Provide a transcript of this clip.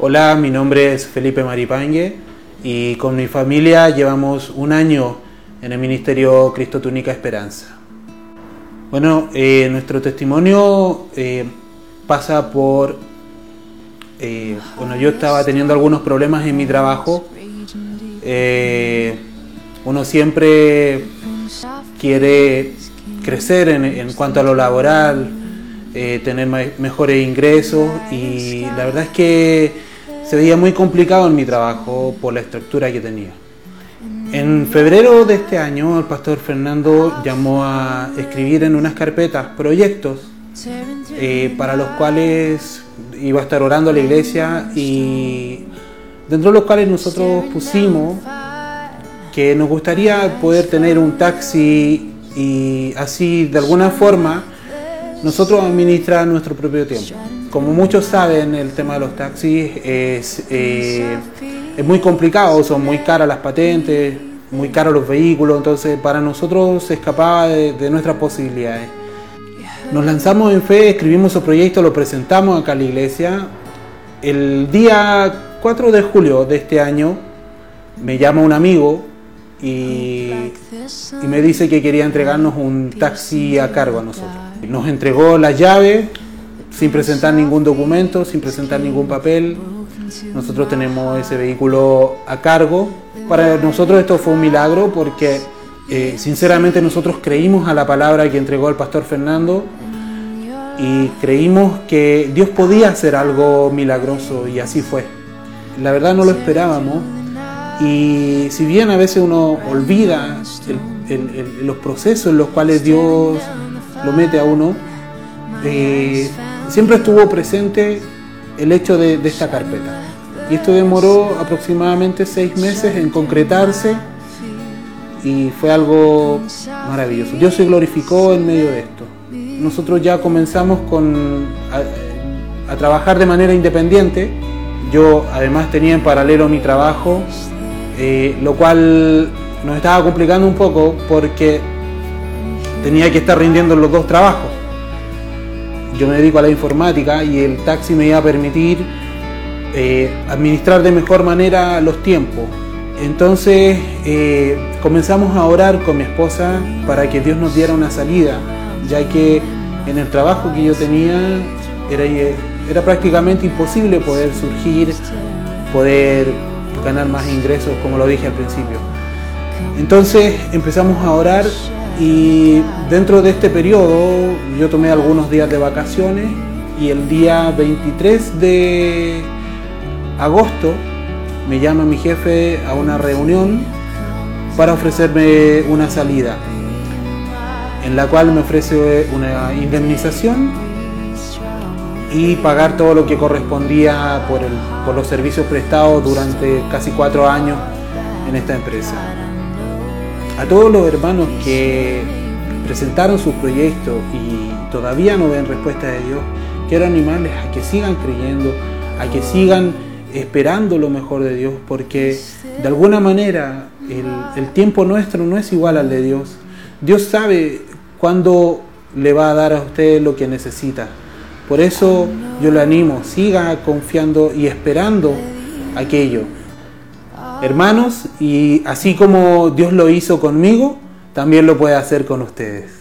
Hola, mi nombre es Felipe Maripangue y con mi familia llevamos un año en el Ministerio Cristo Túnica Esperanza. Bueno, eh, nuestro testimonio eh, pasa por... Eh, bueno, yo estaba teniendo algunos problemas en mi trabajo. uno siempre quiere crecer en, en cuanto a lo laboral, tener mejores ingresos y la verdad es que se veía muy complicado en mi trabajo por la estructura que tenía. En febrero de este año el pastor Fernando llamó a escribir en unas carpetas proyectos eh, para los cuales iba a estar orando a la iglesia y dentro de los cuales nosotros pusimos que nos gustaría poder tener un taxi y así de alguna forma nosotros administrar nuestro propio tiempo. Como muchos saben, el tema de los taxis es, eh, es muy complicado, son muy caras las patentes, muy caros los vehículos, entonces para nosotros se escapaba de, nuestras posibilidades. Nos lanzamos en fe, escribimos el proyecto, lo presentamos acá a la iglesia. El día 4 de julio de este año me llama un amigo y, y me dice que quería entregarnos un taxi a cargo a nosotros. Nos entregó la llave sin presentar ningún documento, sin presentar ningún papel. Nosotros tenemos ese vehículo a cargo. Para nosotros esto fue un milagro porque eh, sinceramente nosotros creímos a la palabra que entregó el pastor Fernando y creímos que Dios podía hacer algo milagroso y así fue. La verdad no lo esperábamos y si bien a veces uno olvida los procesos en los cuales Dios lo mete a uno, eh, siempre estuvo presente el hecho de, esta carpeta. Y esto demoró aproximadamente seis meses en concretarse y fue algo maravilloso. Dios se glorificó en medio de esto. Nosotros ya comenzamos con, a, trabajar de manera independiente. Yo además tenía en paralelo mi trabajo, eh, lo cual nos estaba complicando un poco porque tenía que estar rindiendo los dos trabajos yo me dedico a la informática y el taxi me iba a permitir eh, administrar de mejor manera los tiempos. Entonces eh, comenzamos a orar con mi esposa para que Dios nos diera una salida, ya que en el trabajo que yo tenía era, era prácticamente imposible poder surgir, poder ganar más ingresos, como lo dije al principio. Entonces empezamos a orar y dentro de este periodo yo tomé algunos días de vacaciones y el día 23 de agosto me llama mi jefe a una reunión para ofrecerme una salida, en la cual me ofrece una indemnización y pagar todo lo que correspondía por, por los servicios prestados durante casi cuatro años en esta empresa a todos los hermanos que presentaron sus proyectos y todavía no ven respuesta de Dios, quiero animarles a que sigan creyendo, a que sigan esperando lo mejor de Dios, porque de alguna manera el, tiempo nuestro no es igual al de Dios. Dios sabe cuándo le va a dar a usted lo que necesita. Por eso yo le animo, siga confiando y esperando aquello hermanos, y así como Dios lo hizo conmigo, también lo puede hacer con ustedes.